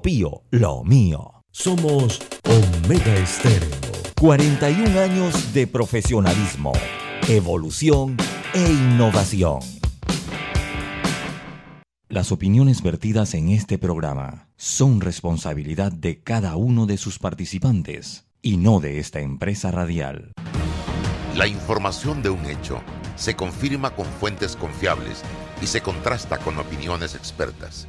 Pío, lo mío. Somos Omega Estéreo. 41 años de profesionalismo, evolución e innovación. Las opiniones vertidas en este programa son responsabilidad de cada uno de sus participantes y no de esta empresa radial. La información de un hecho se confirma con fuentes confiables y se contrasta con opiniones expertas.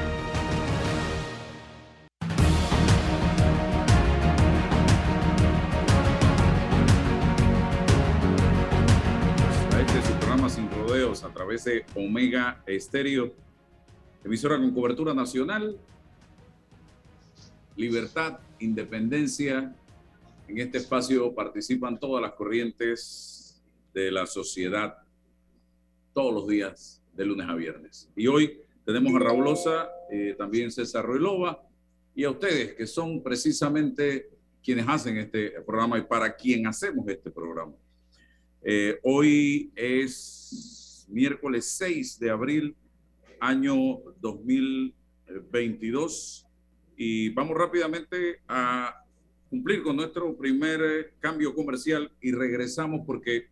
Omega Estéreo, emisora con cobertura nacional, libertad, independencia. En este espacio participan todas las corrientes de la sociedad todos los días, de lunes a viernes. Y hoy tenemos a Raúl Osa, eh, también César Ruilova y a ustedes que son precisamente quienes hacen este programa y para quien hacemos este programa. Eh, hoy es miércoles 6 de abril, año 2022. Y vamos rápidamente a cumplir con nuestro primer cambio comercial y regresamos porque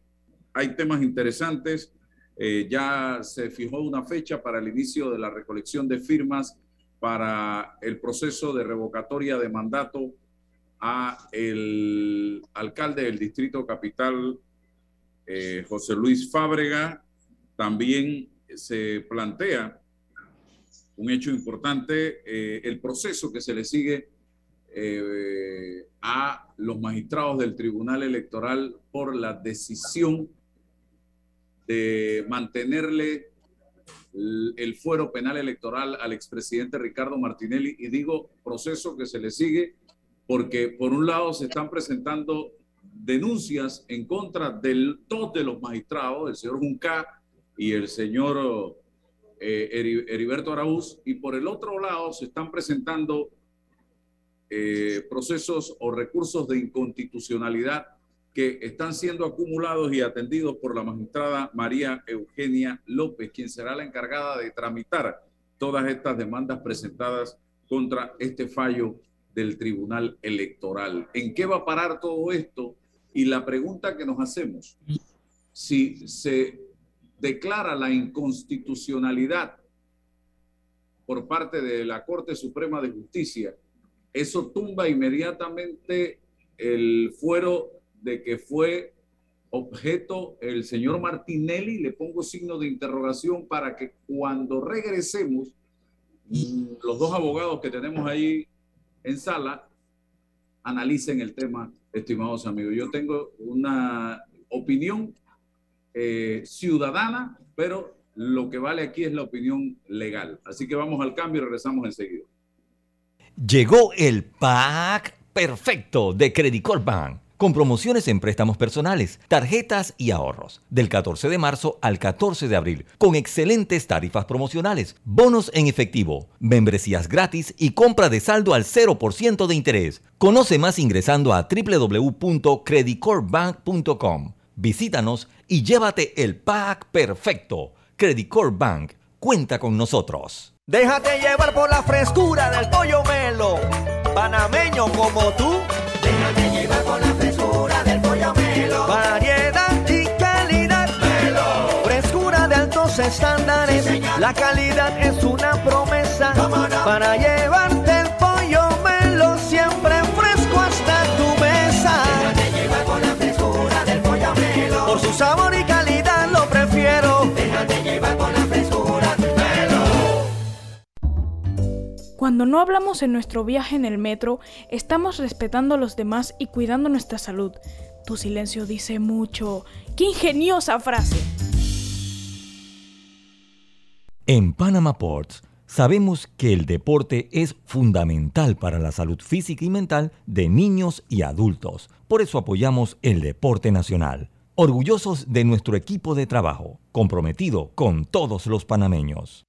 hay temas interesantes. Eh, ya se fijó una fecha para el inicio de la recolección de firmas para el proceso de revocatoria de mandato a el alcalde del distrito capital, eh, José Luis Fábrega, también se plantea un hecho importante, eh, el proceso que se le sigue eh, a los magistrados del Tribunal Electoral por la decisión de mantenerle el, fuero penal electoral al expresidente Ricardo Martinelli. Y digo proceso que se le sigue porque por un lado se están presentando denuncias en contra de dos de los magistrados, el señor Junca y el señor eh, Heriberto Araúz, y por el otro lado se están presentando eh, procesos o recursos de inconstitucionalidad que están siendo acumulados y atendidos por la magistrada María Eugenia López, quien será la encargada de tramitar todas estas demandas presentadas contra este fallo del Tribunal Electoral. ¿En qué va a parar todo esto? Y la pregunta que nos hacemos, si se declara la inconstitucionalidad por parte de la Corte Suprema de Justicia, eso tumba inmediatamente el fuero de que fue objeto el señor Martinelli. Le pongo signo de interrogación para que cuando regresemos, los dos abogados que tenemos ahí en sala analicen el tema, estimados amigos. Yo tengo una opinión eh, ciudadana, pero lo que vale aquí es la opinión legal. Así que vamos al cambio y regresamos enseguida. Llegó el pack perfecto de Credit Corp Bank con promociones en préstamos personales, tarjetas y ahorros, del 14 de marzo al 14 de abril, con excelentes tarifas promocionales, bonos en efectivo, membresías gratis y compra de saldo al 0% de interés. Conoce más ingresando a www.creditcorpbank.com. Visítanos y llévate el pack perfecto. Credit Core Bank cuenta con nosotros. Déjate llevar por la frescura del pollo melo, panameño como tú. Déjate llevar por la frescura del pollo melo. Variedad y calidad. Melo. Frescura de altos estándares. la calidad es una promesa para llevarte sabor y calidad lo prefiero. Déjate llevar por la frescura. Cuando no hablamos en nuestro viaje en el metro, estamos respetando a los demás y cuidando nuestra salud. Tu silencio dice mucho. ¡Qué ingeniosa frase! En Panama Ports Sabemos que el deporte es fundamental para la salud física y mental de niños y adultos. Por eso apoyamos el deporte nacional. Orgullosos de nuestro equipo de trabajo, comprometido con todos los panameños.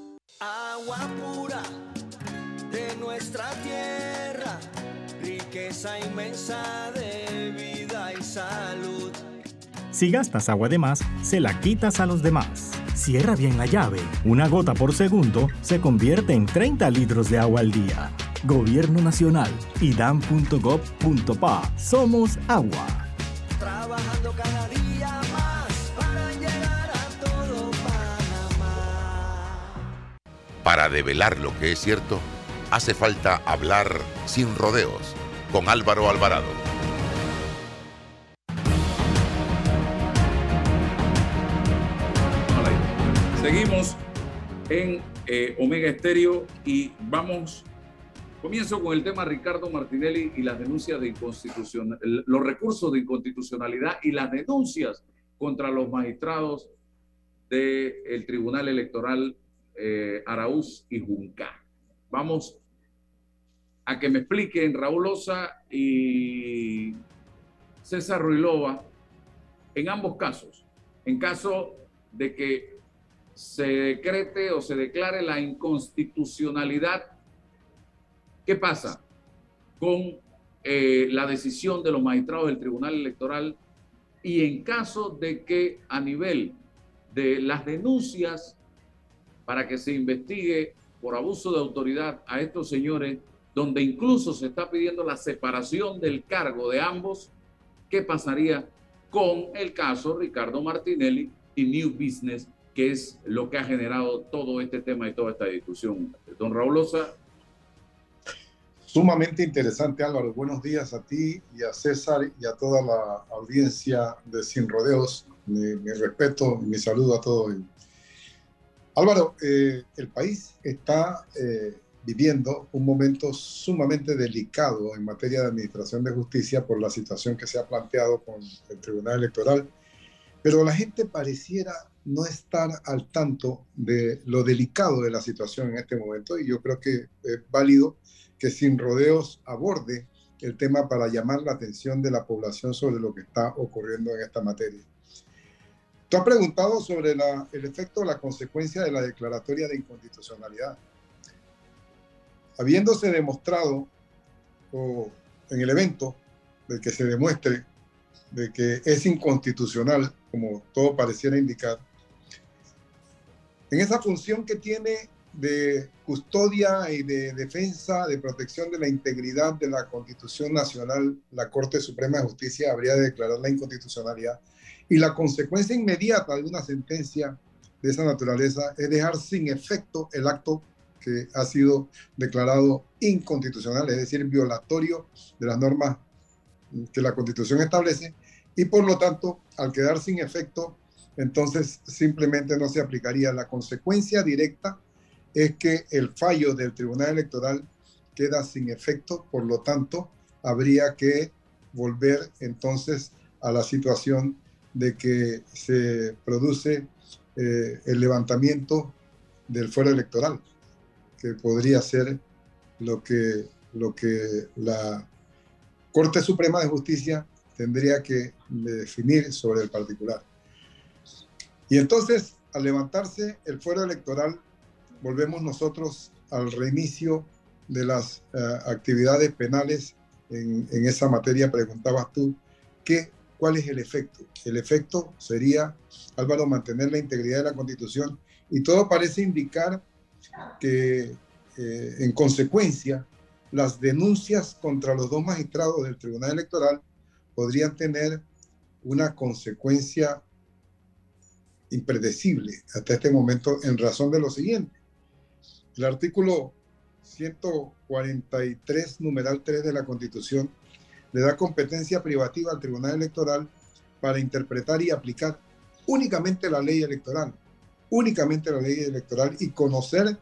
agua pura de nuestra tierra, riqueza inmensa de vida y salud. Si gastas agua de más, se la quitas a los demás. Cierra bien la llave. Una gota por segundo se convierte en 30 litros de agua al día. Gobierno Nacional, idam.gov.pa. Somos agua. Para develar lo que es cierto, hace falta hablar sin rodeos con Álvaro Alvarado. Seguimos en eh, Omega Estéreo y vamos. Comienzo con el tema Ricardo Martinelli y las denuncias de inconstitucionalidad, los recursos de inconstitucionalidad y las denuncias contra los magistrados del Tribunal Electoral eh, Araúz y Junca. Vamos a que me expliquen Raúl Osa y César Ruilova en ambos casos. En caso de que se decrete o se declare la inconstitucionalidad, ¿qué pasa con eh, la decisión de los magistrados del Tribunal Electoral? Y en caso de que a nivel de las denuncias para que se investigue por abuso de autoridad a estos señores, donde incluso se está pidiendo la separación del cargo de ambos, ¿qué pasaría con el caso Ricardo Martinelli y New Business, que es lo que ha generado todo este tema y toda esta discusión? Don Raúl Osa. Sumamente interesante, Álvaro. Buenos días a ti y a César y a toda la audiencia de Sin Rodeos. Mi, mi respeto y mi saludo a todos. Álvaro, eh, el país está eh, viviendo un momento sumamente delicado en materia de administración de justicia por la situación que se ha planteado con el Tribunal Electoral, pero la gente pareciera no estar al tanto de lo delicado de la situación en este momento y yo creo que es válido que sin rodeos aborde el tema para llamar la atención de la población sobre lo que está ocurriendo en esta materia. Tú has preguntado sobre el efecto o la consecuencia de la declaratoria de inconstitucionalidad. Habiéndose demostrado o en el evento de que se demuestre de que es inconstitucional, como todo pareciera indicar, en esa función que tiene de custodia y de defensa, de protección de la integridad de la Constitución Nacional, la Corte Suprema de Justicia habría de declarar la inconstitucionalidad. Y la consecuencia inmediata de una sentencia de esa naturaleza es dejar sin efecto el acto que ha sido declarado inconstitucional, es decir, violatorio de las normas que la Constitución establece, y por lo tanto, al quedar sin efecto, entonces simplemente no se aplicaría. La consecuencia directa es que el fallo del Tribunal Electoral queda sin efecto, por lo tanto, habría que volver entonces a la situación de que se produce eh, el levantamiento del fuero electoral, que podría ser lo que, lo que la Corte Suprema de Justicia tendría que definir sobre el particular. Y entonces, al levantarse el fuero electoral, volvemos nosotros al reinicio de las uh, actividades penales en, en, esa materia. Preguntabas tú, ¿qué, ¿cuál es el efecto? El efecto sería, Álvaro, mantener la integridad de la Constitución y todo parece indicar que, eh, en consecuencia, las denuncias contra los dos magistrados del Tribunal Electoral podrían tener una consecuencia impredecible hasta este momento en razón de lo siguiente. El artículo 143, numeral 3 de la Constitución, le da competencia privativa al Tribunal Electoral para interpretar y aplicar únicamente la ley electoral, únicamente la ley electoral y conocer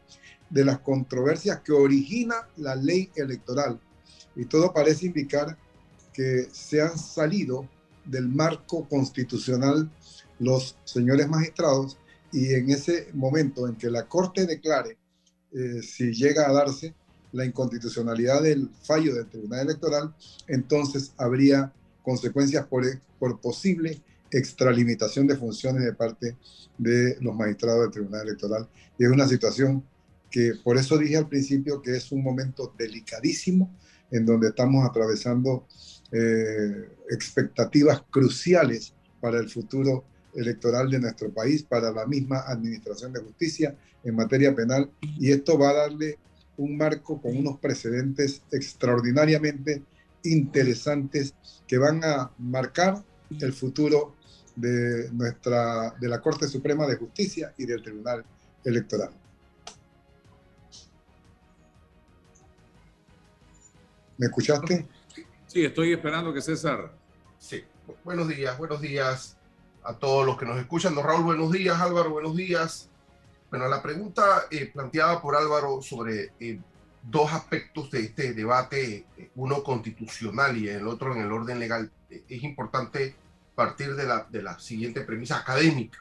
de las controversias que origina la ley electoral. Y todo parece indicar que se han salido del marco constitucional los señores magistrados y en ese momento en que la Corte declare eh, si llega a darse la inconstitucionalidad del fallo del Tribunal Electoral, entonces habría consecuencias por, por posible extralimitación de funciones de parte de los magistrados del Tribunal Electoral. Y es una situación que por eso dije al principio que es un momento delicadísimo en donde estamos atravesando eh, expectativas cruciales para el futuro electoral de nuestro país, para la misma Administración de Justicia en materia penal, y esto va a darle un marco con unos precedentes extraordinariamente interesantes que van a marcar el futuro de nuestra de la Corte Suprema de Justicia y del Tribunal Electoral. ¿Me escuchaste? Sí, estoy esperando que César. Sí, buenos días, buenos días a todos los que nos escuchan. Don Raúl, buenos días. Álvaro, buenos días. Bueno, la pregunta eh, planteada por Álvaro sobre eh, dos aspectos de este debate, eh, uno constitucional y el otro en el orden legal, es importante partir de la, de la siguiente premisa académica.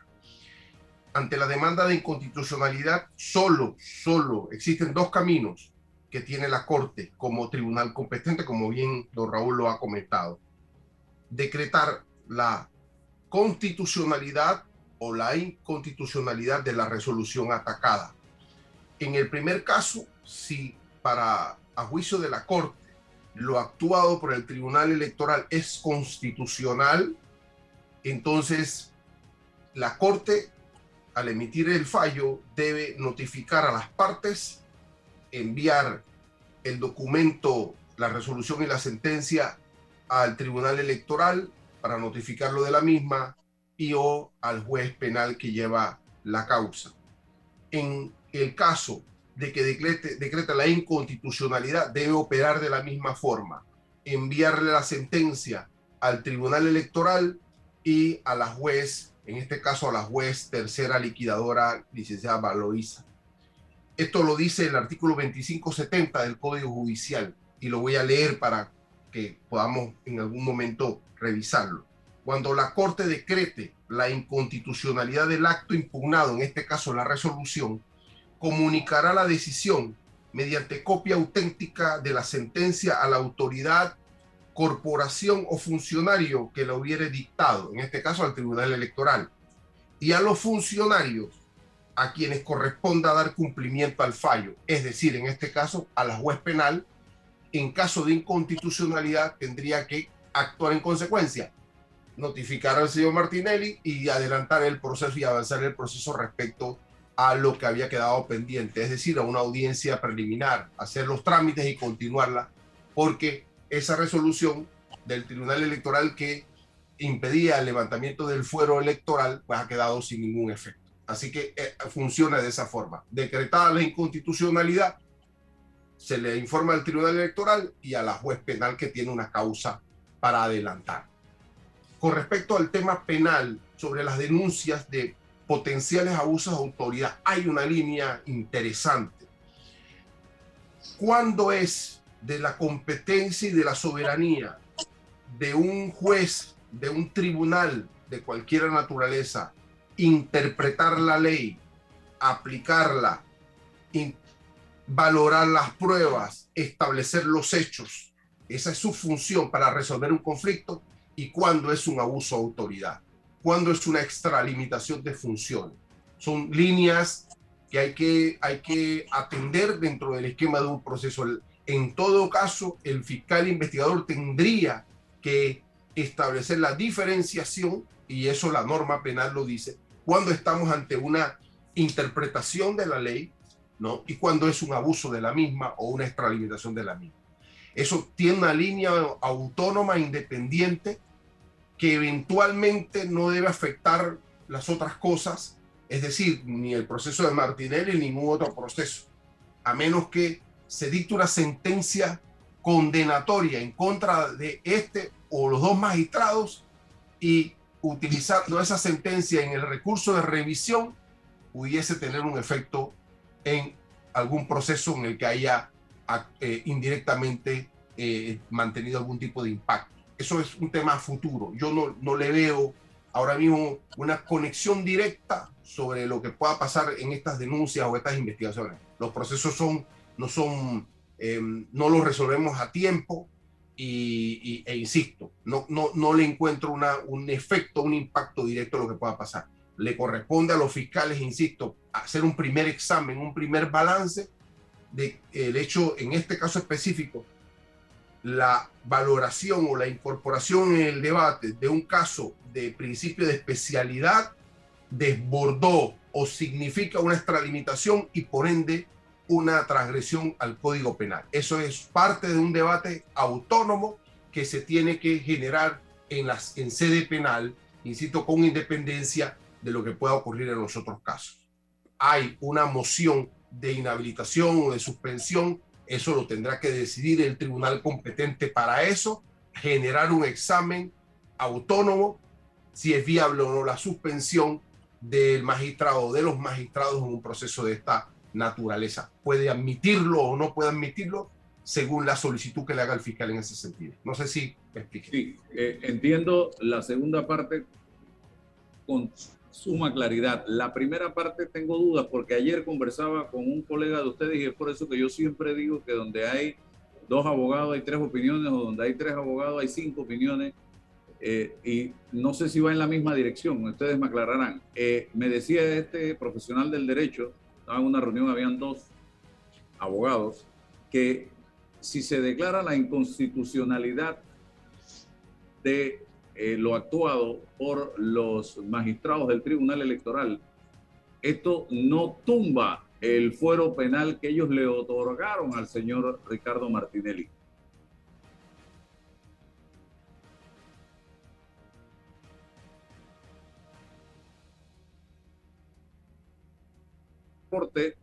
Ante la demanda de inconstitucionalidad, solo, solo existen dos caminos que tiene la Corte como tribunal competente, como bien don Raúl lo ha comentado. Decretar la constitucionalidad o la inconstitucionalidad de la resolución atacada. En el primer caso, si para a juicio de la Corte lo actuado por el Tribunal Electoral es constitucional, entonces la Corte al emitir el fallo debe notificar a las partes, enviar el documento, la resolución y la sentencia al Tribunal Electoral para notificarlo de la misma y o al juez penal que lleva la causa. En el caso de que decrete, decreta la inconstitucionalidad, debe operar de la misma forma, enviarle la sentencia al Tribunal Electoral y a la juez, en este caso a la juez tercera liquidadora, licenciada Valoisa. Esto lo dice el artículo 2570 del Código Judicial y lo voy a leer para que podamos en algún momento revisarlo. Cuando la Corte decrete la inconstitucionalidad del acto impugnado, en este caso la resolución, comunicará la decisión mediante copia auténtica de la sentencia a la autoridad, corporación o funcionario que la hubiere dictado, en este caso al Tribunal Electoral, y a los funcionarios a quienes corresponda dar cumplimiento al fallo, es decir, en este caso a la juez penal, en caso de inconstitucionalidad tendría que actuar en consecuencia, notificar al señor Martinelli y adelantar el proceso y avanzar el proceso respecto a lo que había quedado pendiente, es decir, a una audiencia preliminar, hacer los trámites y continuarla, porque esa resolución del Tribunal Electoral que impedía el levantamiento del fuero electoral, pues ha quedado sin ningún efecto. Así que eh, funciona de esa forma. Decretada la inconstitucionalidad, se le informa al Tribunal Electoral y a la juez penal que tiene una causa para adelantar. Con respecto al tema penal, sobre las denuncias de potenciales abusos de autoridad, hay una línea interesante. ¿Cuándo es de la competencia y de la soberanía de un juez, de un tribunal de cualquier naturaleza, interpretar la ley, aplicarla, valorar las pruebas, establecer los hechos. Esa es su función para resolver un conflicto y cuando es un abuso de autoridad, cuando es una extralimitación de funciones. Son líneas que hay que, hay que atender dentro del esquema de un proceso. En todo caso, el fiscal investigador tendría que establecer la diferenciación, y eso la norma penal lo dice, cuando estamos ante una interpretación de la ley ¿no? Y cuando es un abuso de la misma o una extralimitación de la misma. Eso tiene una línea autónoma, independiente, que eventualmente no debe afectar las otras cosas, es decir, ni el proceso de Martinelli ni ningún otro proceso, a menos que se dicta una sentencia condenatoria en contra de este o los dos magistrados y utilizando esa sentencia en el recurso de revisión pudiese tener un efecto en algún proceso en el que haya eh, indirectamente eh, mantenido algún tipo de impacto. Eso es un tema futuro. Yo no, no le veo ahora mismo una conexión directa sobre lo que pueda pasar en estas denuncias o estas investigaciones. Los procesos son, no son, em, no los resolvemos a tiempo y, e insisto, no, no, no le encuentro una, un efecto, un impacto directo a lo que pueda pasar. Le corresponde a los fiscales, insisto, hacer un primer examen, un primer balance de el hecho, en este caso específico, la valoración o la incorporación en el debate de un caso de principio de especialidad desbordó o significa una extralimitación y por ende una transgresión al Código Penal. Eso es parte de un debate autónomo que se tiene que generar en, las, en sede penal, insisto, con independencia de lo que pueda ocurrir en los otros casos. Hay una moción de inhabilitación o de suspensión eso lo tendrá que decidir el tribunal competente para eso, generar un examen autónomo, si es viable o no la suspensión del magistrado o de los magistrados en un proceso de esta naturaleza. Puede admitirlo o no puede admitirlo según la solicitud que le haga el fiscal en ese sentido. No sé si me explique. Sí, eh, entiendo la segunda parte con suma claridad. La primera parte tengo dudas porque ayer conversaba con un colega de ustedes y es por eso que yo siempre digo que donde hay dos abogados hay tres opiniones o donde hay tres abogados hay cinco opiniones eh, y no sé si va en la misma dirección, ustedes me aclararán. Eh, me decía este profesional del derecho, estaba en una reunión, habían dos abogados, que si se declara la inconstitucionalidad de eh, lo actuado por los magistrados del Tribunal Electoral, esto no tumba el fuero penal que ellos le otorgaron al señor Ricardo Martinelli.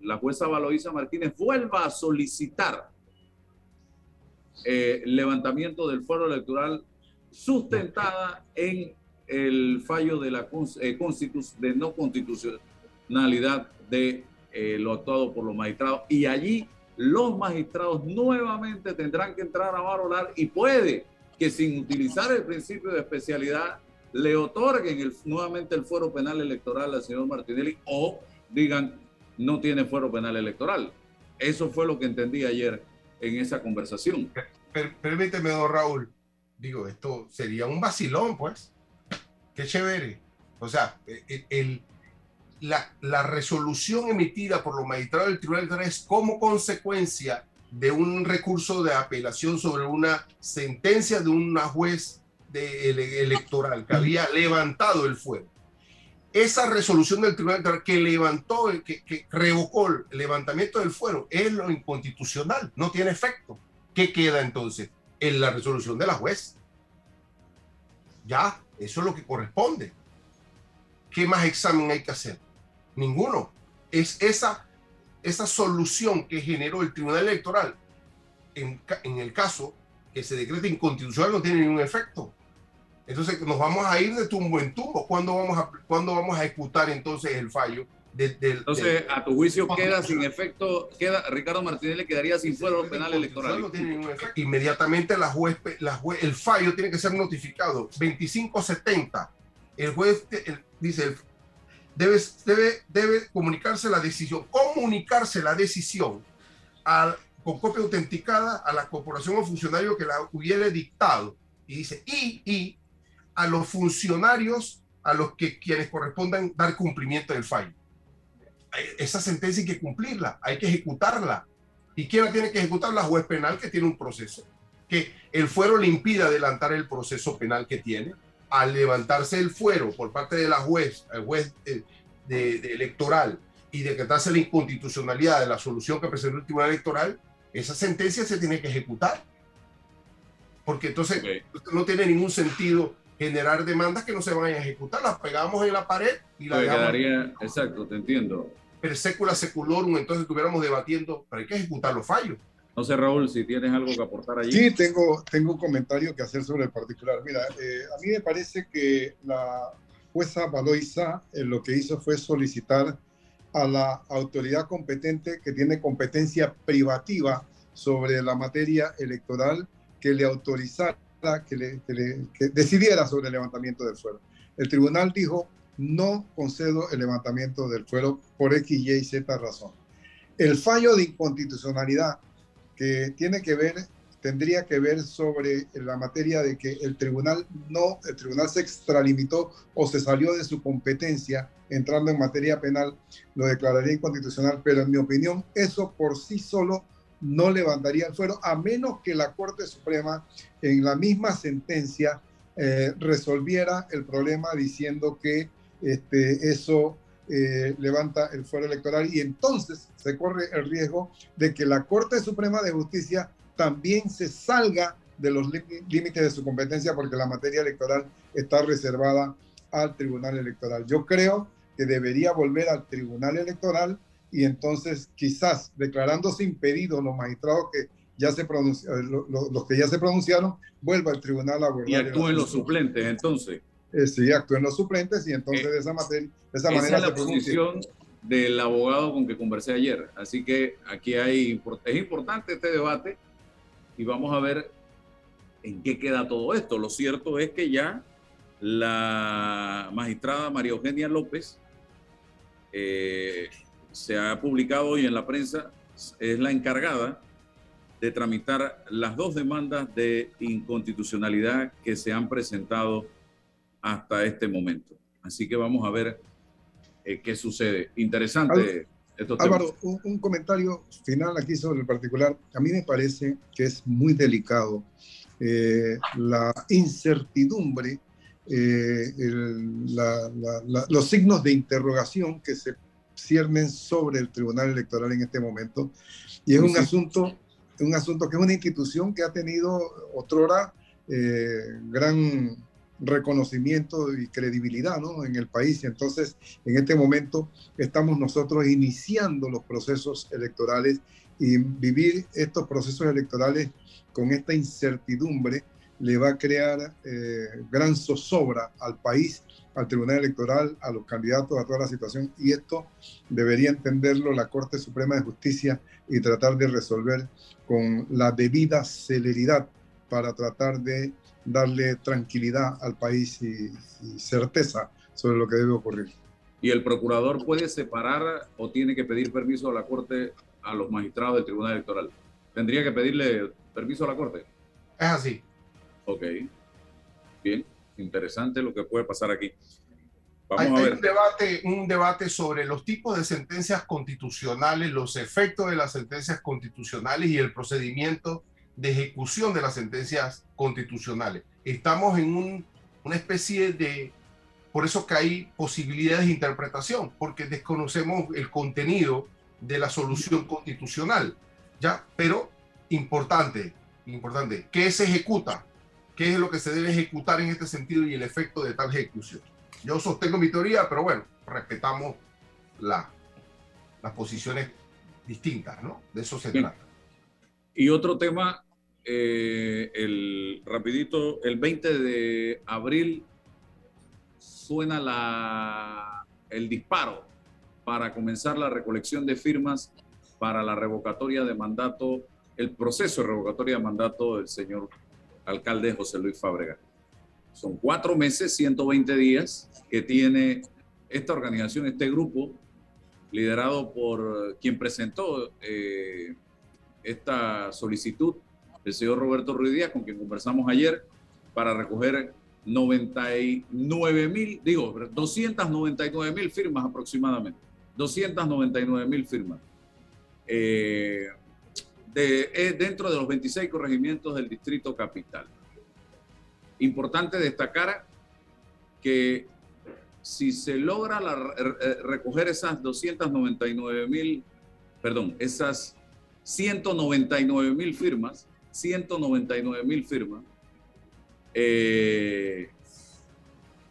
la jueza Valoisa Martínez vuelva a solicitar eh, levantamiento del fuero electoral sustentada en el fallo de la eh, de no constitucionalidad de eh, lo actuado por los magistrados. Y allí los magistrados nuevamente tendrán que entrar a valorar y puede que sin utilizar el principio de especialidad le otorguen nuevamente el fuero penal electoral al señor Martinelli o digan no tiene fuero penal electoral. Eso fue lo que entendí ayer en esa conversación. permíteme, don Raúl, digo, esto sería un vacilón, pues. Qué chévere. O sea, el, la, la, resolución emitida por los magistrados del Tribunal Electoral es como consecuencia de un recurso de apelación sobre una sentencia de una juez de, electoral que había levantado el fuego. Esa resolución del Tribunal Electoral que levantó, que, que revocó el levantamiento del fuero, es lo inconstitucional, no tiene efecto. ¿Qué queda entonces? En la resolución de la juez. Ya, eso es lo que corresponde. ¿Qué más examen hay que hacer? Ninguno. Es esa, esa solución que generó el Tribunal Electoral en, en el caso que se decrete inconstitucional no tiene ningún efecto. Entonces nos vamos a ir de tumbo en tumbo. ¿Cuándo vamos a, ¿cuándo vamos a ejecutar entonces el fallo? Entonces, a tu juicio queda sin efecto, queda Ricardo Martínez quedaría sin fuero penal electoral. Inmediatamente la juez, la juez, el fallo tiene que ser notificado. 2570. El juez dice, debe, debe, debe comunicarse la decisión, comunicarse la decisión al, con copia autenticada a la corporación o funcionario que la hubiere dictado. Y dice, y, y a los funcionarios a los que quienes correspondan dar cumplimiento del fallo esa sentencia hay que cumplirla, hay que ejecutarla. ¿Y quién la tiene que ejecutar? La juez penal que tiene un proceso. Que el fuero le impide adelantar el proceso penal que tiene. Al levantarse el fuero por parte de la juez, el juez eh, de, electoral y decretarse la inconstitucionalidad de la solución que presentó el Tribunal Electoral, esa sentencia se tiene que ejecutar. Porque entonces no tiene ningún sentido generar demandas que no se van a ejecutar, las pegamos en la pared y la quedaría, exacto, te entiendo. Per secula seculorum, entonces estuviéramos debatiendo, pero hay que ejecutar los fallos. No sé, Raúl, si tienes algo que aportar allí. Sí, tengo, tengo un comentario que hacer sobre el particular. Mira, eh, a mí me parece que la jueza Baloisa eh, lo que hizo fue solicitar a la autoridad competente que tiene competencia privativa sobre la materia electoral que le autorizara, que, le, que decidiera sobre el levantamiento del suelo. El tribunal dijo, no concedo el levantamiento del fuero por X, Y, Z razón. El fallo de inconstitucionalidad que tiene que ver, tendría que ver sobre la materia de que el tribunal no, el tribunal se extralimitó o se salió de su competencia entrando en materia penal, lo declararía inconstitucional, pero en mi opinión eso por sí solo no levantaría el fuero, a menos que la Corte Suprema en la misma sentencia eh, resolviera el problema diciendo que este, eso eh, levanta el fuero electoral y entonces se corre el riesgo de que la Corte Suprema de Justicia también se salga de los límites de su competencia porque la materia electoral está reservada al Tribunal Electoral. Yo creo que debería volver al Tribunal Electoral y entonces quizás declarándose impedidos los magistrados que ya se pronunciaron, los que ya se pronunciaron, vuelva al tribunal a Y actúen los suplentes entonces. Eh, sí, actúen los suplentes y entonces eh, de esa, materia, de esa manera... es la posición del abogado con que conversé ayer. Así que aquí hay, es importante este debate y vamos a ver en qué queda todo esto. Lo cierto es que ya la magistrada María Eugenia López eh, se ha publicado hoy en la prensa, es la encargada de tramitar las dos demandas de inconstitucionalidad que se han presentado hasta este momento. Así que vamos a ver eh, qué sucede. Interesante. Álvaro, un, comentario final aquí sobre el particular. A mí me parece que es muy delicado eh, la incertidumbre, eh, los signos de interrogación que se ciernen sobre el Tribunal Electoral en este momento. Y es un asunto un asunto que es una institución que ha tenido otrora eh, gran reconocimiento y credibilidad ¿no? en el país. Entonces, en este momento estamos nosotros iniciando los procesos electorales y vivir estos procesos electorales con esta incertidumbre le va a crear eh, gran zozobra al país al Tribunal Electoral, a los candidatos, a toda la situación. Y esto debería entenderlo la Corte Suprema de Justicia y tratar de resolver con la debida celeridad para tratar de darle tranquilidad al país y, certeza sobre lo que debe ocurrir. ¿Y el procurador puede separar o tiene que pedir permiso a la Corte a los magistrados del Tribunal Electoral? ¿Tendría que pedirle permiso a la Corte? Es así. Ok. Bien interesante lo que puede pasar aquí. Vamos hay, a ver. un, debate, un debate sobre los tipos de sentencias constitucionales, los efectos de las sentencias constitucionales y el procedimiento de ejecución de las sentencias constitucionales. Estamos en un, una especie de, por eso que hay posibilidades de interpretación, porque desconocemos el contenido de la solución constitucional, ¿ya? Pero importante, importante, ¿qué se ejecuta? qué es lo que se debe ejecutar en este sentido y el efecto de tal ejecución. Yo sostengo mi teoría, pero bueno, respetamos la, las posiciones distintas, ¿no? De eso se trata. Y otro tema, eh, el rapidito, el 20 de abril suena la, el disparo para comenzar la recolección de firmas para la revocatoria de mandato, el proceso de revocatoria de mandato del señor alcalde José Luis Fábrega. Son cuatro meses, 120 días que tiene esta organización, este grupo, liderado por quien presentó eh, esta solicitud, el señor Roberto Ruiz Díaz, con quien conversamos ayer, para recoger 99 mil, digo, 299 mil firmas aproximadamente. 299 mil firmas. Eh, dentro de los 26 corregimientos del Distrito Capital. Importante destacar que si se logra recoger esas 299 mil, perdón, esas 199 mil firmas, 199 mil firmas, eh,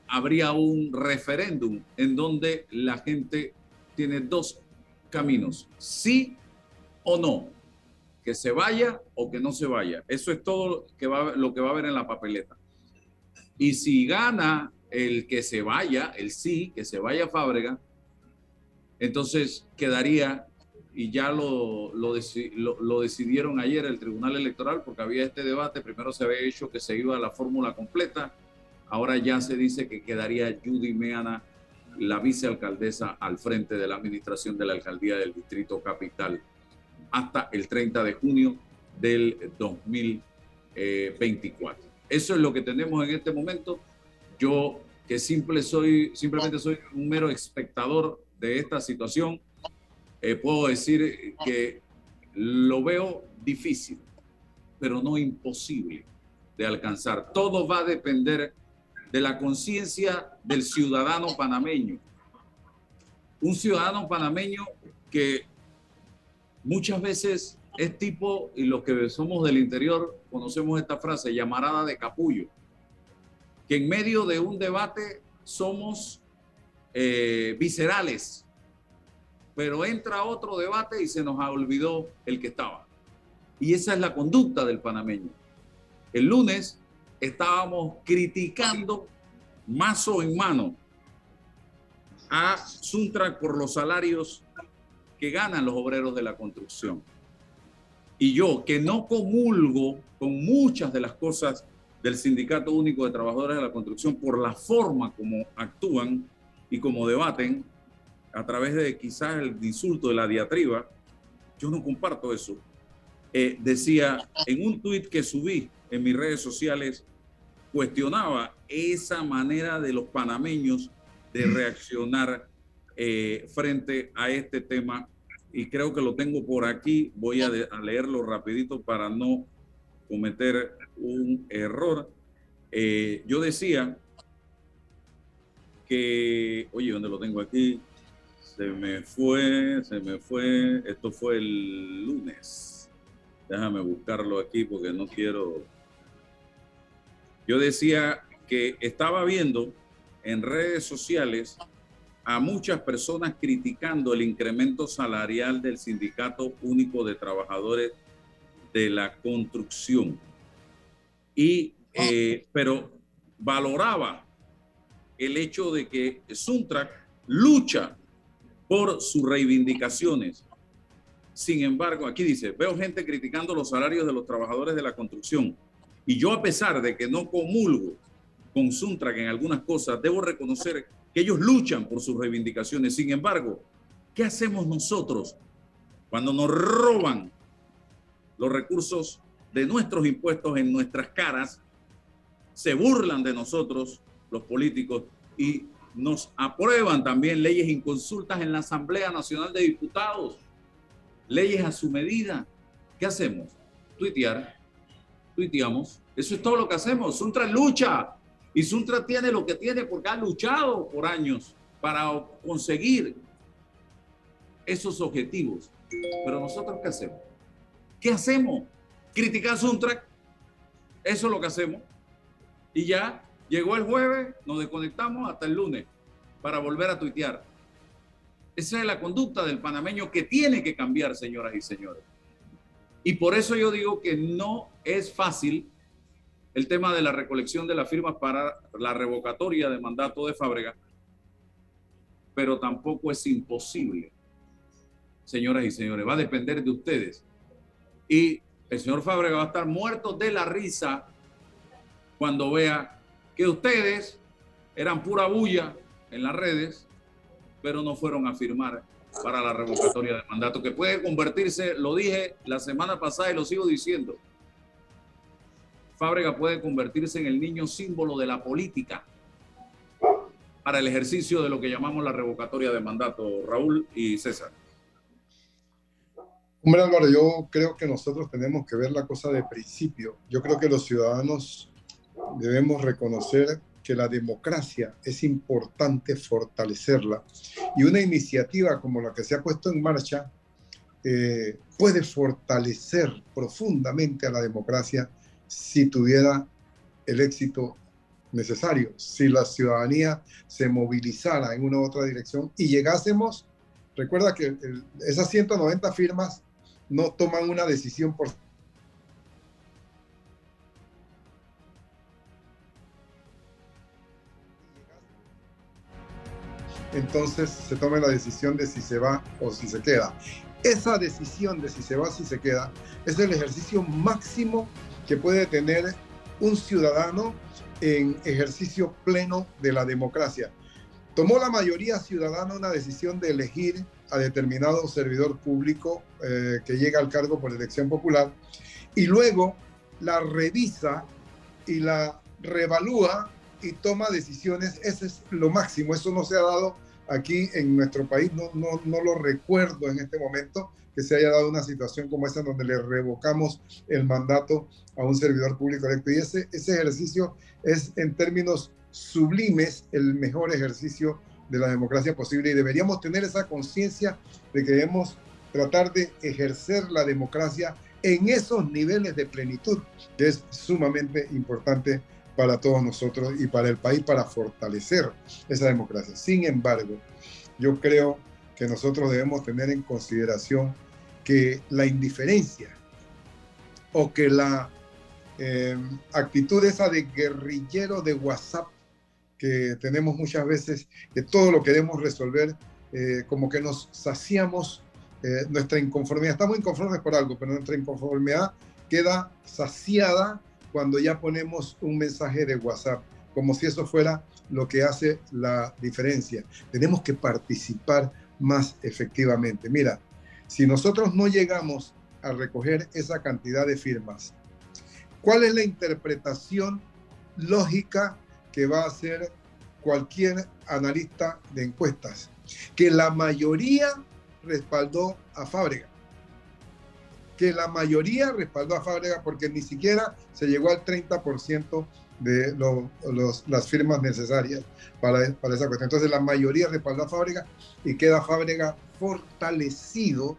habría un referéndum en donde la gente tiene dos caminos, sí o no que se vaya o que no se vaya. Eso es todo lo que va a haber en la papeleta. Y si gana el que se vaya, el sí, que se vaya Fábrega, entonces quedaría, y ya lo, lo, lo, decidieron ayer el Tribunal Electoral, porque había este debate, primero se había hecho que se iba a la fórmula completa, ahora ya se dice que quedaría Judy Meana, la vicealcaldesa, al frente de la administración de la alcaldía del Distrito Capital hasta el 30 de junio del 2024. Eso es lo que tenemos en este momento. Yo que simple soy, simplemente soy un mero espectador de esta situación, eh, puedo decir que lo veo difícil, pero no imposible de alcanzar. Todo va a depender de la conciencia del ciudadano panameño. Un ciudadano panameño que muchas veces es tipo, y los que somos del interior conocemos esta frase, llamarada de capullo, que en medio de un debate somos eh, viscerales, pero entra otro debate y se nos ha olvidado el que estaba. Y esa es la conducta del panameño. El lunes estábamos criticando mazo en mano a Suntra por los salarios que ganan los obreros de la construcción. Y yo, que no comulgo con muchas de las cosas del Sindicato Único de Trabajadores de la Construcción por la forma como actúan y como debaten a través de quizás el insulto de la diatriba, yo no comparto eso. Eh, decía en un tuit que subí en mis redes sociales, cuestionaba esa manera de los panameños de reaccionar eh, frente a este tema y creo que lo tengo por aquí. Voy a, leerlo rapidito para no cometer un error. Eh, yo decía que, oye, ¿dónde lo tengo aquí? Se me fue, se me fue. Esto fue el lunes. Déjame buscarlo aquí porque no quiero. Yo decía que estaba viendo en redes sociales a muchas personas criticando el incremento salarial del Sindicato Único de Trabajadores de la Construcción. Y, eh, pero valoraba el hecho de que Suntrack lucha por sus reivindicaciones. Sin embargo, aquí dice, veo gente criticando los salarios de los trabajadores de la construcción. Y yo a pesar de que no comulgo con Suntrack en algunas cosas, debo reconocer que ellos luchan por sus reivindicaciones. Sin embargo, ¿qué hacemos nosotros cuando nos roban los recursos de nuestros impuestos en nuestras caras? Se burlan de nosotros, los políticos, y nos aprueban también leyes inconsultas en la Asamblea Nacional de Diputados, leyes a su medida. ¿Qué hacemos? Tuitear, tuiteamos. Eso es todo lo que hacemos. Suntra lucha y Suntra tiene lo que tiene porque ha luchado por años para conseguir esos objetivos. Pero nosotros, ¿qué hacemos? ¿Qué hacemos? Criticar Suntra. Eso es lo que hacemos. Y ya llegó el jueves, nos desconectamos hasta el lunes para volver a tuitear. Esa es la conducta del panameño que tiene que cambiar, señoras y señores. Y por eso yo digo que no es fácil el tema de la recolección de las firmas para la revocatoria de mandato de Fábrega, pero tampoco es imposible. Señoras y señores, va a depender de ustedes. Y el señor Fábrega va a estar muerto de la risa cuando vea que ustedes eran pura bulla en las redes, pero no fueron a firmar para la revocatoria de mandato, que puede convertirse, lo dije la semana pasada y lo sigo diciendo, Fábrega puede convertirse en el niño símbolo de la política para el ejercicio de lo que llamamos la revocatoria de mandato. Raúl y César. Hombre Álvaro, yo creo que nosotros tenemos que ver la cosa de principio. Yo creo que los ciudadanos debemos reconocer que la democracia es importante fortalecerla y una iniciativa como la que se ha puesto en marcha eh, puede fortalecer profundamente a la democracia si tuviera el éxito necesario, si la ciudadanía se movilizara en una u otra dirección y llegásemos, recuerda que esas 190 firmas no toman una decisión por entonces se tome la decisión de si se va o si se queda. Esa decisión de si se va o si se queda es el ejercicio máximo que puede tener un ciudadano en ejercicio pleno de la democracia. Tomó la mayoría ciudadana una decisión de elegir a determinado servidor público eh, que llega al cargo por elección popular y luego la revisa y la revalúa y toma decisiones. Ese es lo máximo. Eso no se ha dado aquí en nuestro país. No, no, no lo recuerdo en este momento que se haya dado una situación como esa donde le revocamos el mandato a un servidor público electo. Y ese, ese ejercicio es en términos sublimes el mejor ejercicio de la democracia posible y deberíamos tener esa conciencia de que debemos tratar de ejercer la democracia en esos niveles de plenitud, que es sumamente importante para todos nosotros y para el país para fortalecer esa democracia. Sin embargo, yo creo que nosotros debemos tener en consideración que la indiferencia o que la eh, actitud esa de guerrillero de WhatsApp que tenemos muchas veces, que todo lo queremos resolver, eh, como que nos saciamos eh, nuestra inconformidad. Estamos inconformes por algo, pero nuestra inconformidad queda saciada cuando ya ponemos un mensaje de WhatsApp, como si eso fuera lo que hace la diferencia. Tenemos que participar más efectivamente. Mira, si nosotros no llegamos a recoger esa cantidad de firmas, ¿cuál es la interpretación lógica que va a hacer cualquier analista de encuestas? Que la mayoría respaldó a Fábrega. Que la mayoría respaldó a Fábrega porque ni siquiera se llegó al 30% de las firmas necesarias para, para, esa cuestión. Entonces la mayoría respaldó a Fábrega y queda Fábrega fortalecido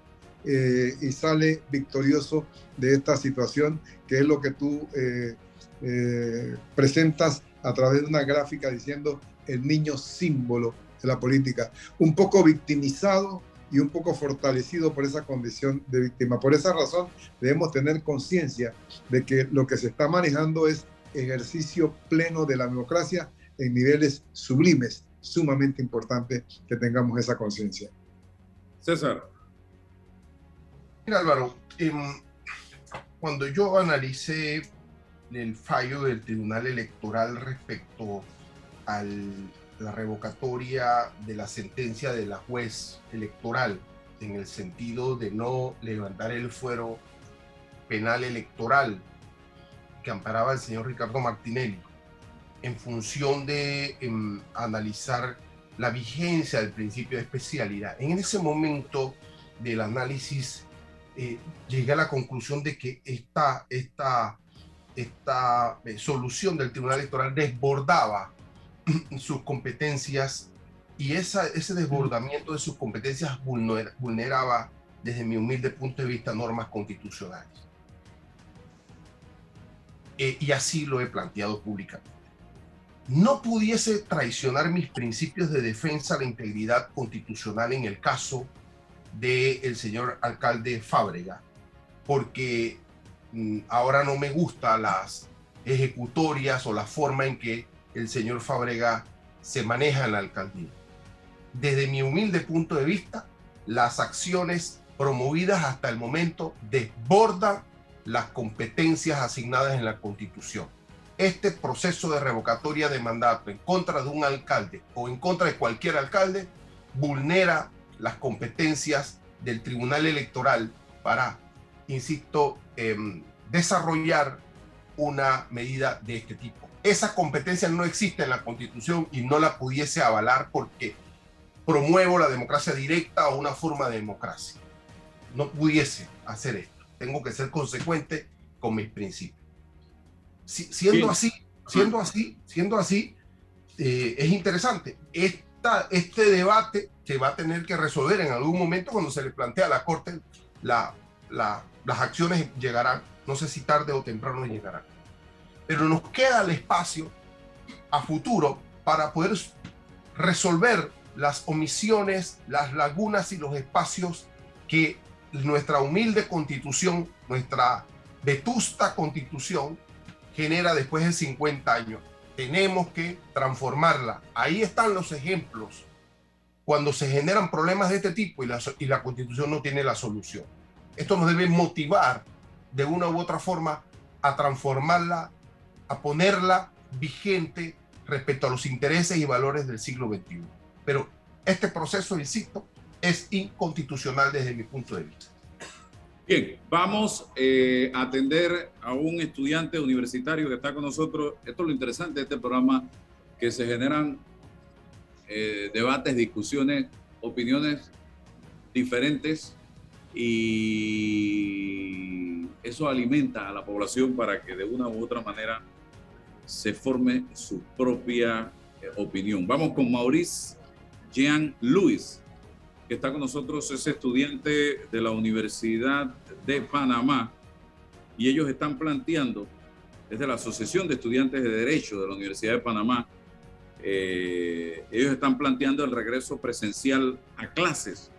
eh, y sale victorioso de esta situación, que es lo que tú eh, eh, presentas a través de una gráfica diciendo el niño símbolo de la política, un poco victimizado y un poco fortalecido por esa condición de víctima. Por esa razón debemos tener conciencia de que lo que se está manejando es ejercicio pleno de la democracia en niveles sublimes, sumamente importante que tengamos esa conciencia. César. Mira Álvaro, em, cuando yo analicé el fallo del Tribunal Electoral respecto a la revocatoria de la sentencia de la juez electoral en el sentido de no levantar el fuero penal electoral que amparaba el señor Ricardo Martinelli en función de em, analizar la vigencia del principio de especialidad. En ese momento del análisis eh, llegué a la conclusión de que esta, esta esta eh, solución del Tribunal Electoral desbordaba sus competencias y ese desbordamiento de sus competencias vulneraba, desde mi humilde punto de vista, normas constitucionales. Eh, y así lo he planteado públicamente. No pudiese traicionar mis principios de defensa de la integridad constitucional en el caso del el señor alcalde Fábrega, porque Mm, ahora no me gustan las ejecutorias o la forma en que el señor Fabrega se maneja en la alcaldía. Desde mi humilde punto de vista, las acciones promovidas hasta el momento desbordan las competencias asignadas en la Constitución. Este proceso de revocatoria de mandato en contra de un alcalde o en contra de cualquier alcalde vulnera las competencias del Tribunal Electoral para insisto, em, desarrollar una medida de este tipo. Esa competencia no existe en la Constitución y no la pudiese avalar porque promuevo la democracia directa o una forma de democracia. No pudiese hacer esto. Tengo que ser consecuente con mis principios. siendo así, siendo así, siendo así, eh, es interesante. Esta, este debate se va a tener que resolver en algún momento cuando se le plantea a la Corte la, la las acciones llegarán, no sé si tarde o temprano llegarán. Pero nos queda el espacio a futuro para poder resolver las omisiones, las lagunas y los espacios que nuestra humilde constitución, nuestra vetusta constitución, genera después de 50 años. Tenemos que transformarla. Ahí están los ejemplos cuando se generan problemas de este tipo y la, y la constitución no tiene la solución. Esto nos debe motivar de una u otra forma a transformarla, a ponerla vigente respecto a los intereses y valores del siglo XXI. Pero este proceso, insisto, es inconstitucional desde mi punto de vista. Bien, vamos eh, a atender a un estudiante universitario que está con nosotros. Esto es lo interesante de este programa, que se generan eh, debates, discusiones, opiniones diferentes y eso alimenta a la población para que de una u otra manera se forme su propia eh, opinión. Vamos con Maurice Jean Luis, que está con nosotros, es estudiante de la Universidad de Panamá y ellos están planteando, desde la Asociación de Estudiantes de Derecho de la Universidad de Panamá, eh, ellos están planteando el regreso presencial a clases.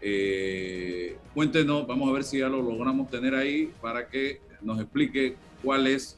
Eh, cuéntenos, vamos a ver si ya lo logramos tener ahí para que nos explique cuál es